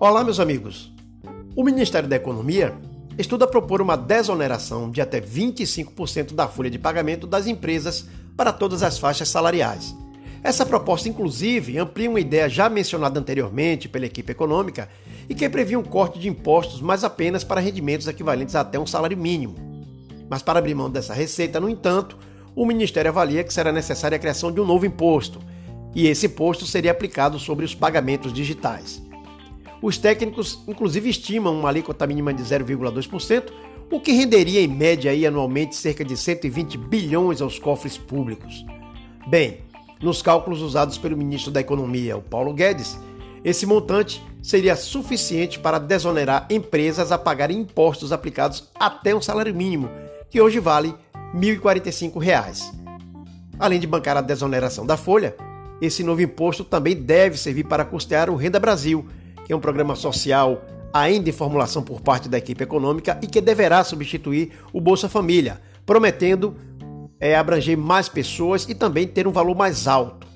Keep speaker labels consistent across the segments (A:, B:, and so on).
A: Olá, meus amigos. O Ministério da Economia estuda propor uma desoneração de até 25% da folha de pagamento das empresas para todas as faixas salariais. Essa proposta, inclusive, amplia uma ideia já mencionada anteriormente pela equipe econômica e que previa um corte de impostos, mas apenas para rendimentos equivalentes a até um salário mínimo. Mas para abrir mão dessa receita, no entanto, o Ministério avalia que será necessária a criação de um novo imposto, e esse imposto seria aplicado sobre os pagamentos digitais. Os técnicos, inclusive, estimam uma alíquota mínima de 0,2%, o que renderia em média e anualmente cerca de 120 bilhões aos cofres públicos. Bem, nos cálculos usados pelo ministro da Economia, o Paulo Guedes, esse montante seria suficiente para desonerar empresas a pagarem impostos aplicados até um salário mínimo, que hoje vale R$ 1.045. Além de bancar a desoneração da folha, esse novo imposto também deve servir para custear o Renda Brasil, que é um programa social ainda em formulação por parte da equipe econômica e que deverá substituir o Bolsa Família, prometendo é, abranger mais pessoas e também ter um valor mais alto.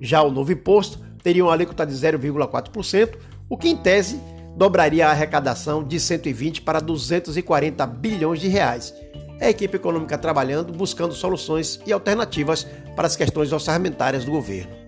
A: Já o novo imposto teria uma alíquota de 0,4%, o que em tese dobraria a arrecadação de 120 para 240 bilhões de reais. É a equipe econômica trabalhando, buscando soluções e alternativas para as questões orçamentárias do governo.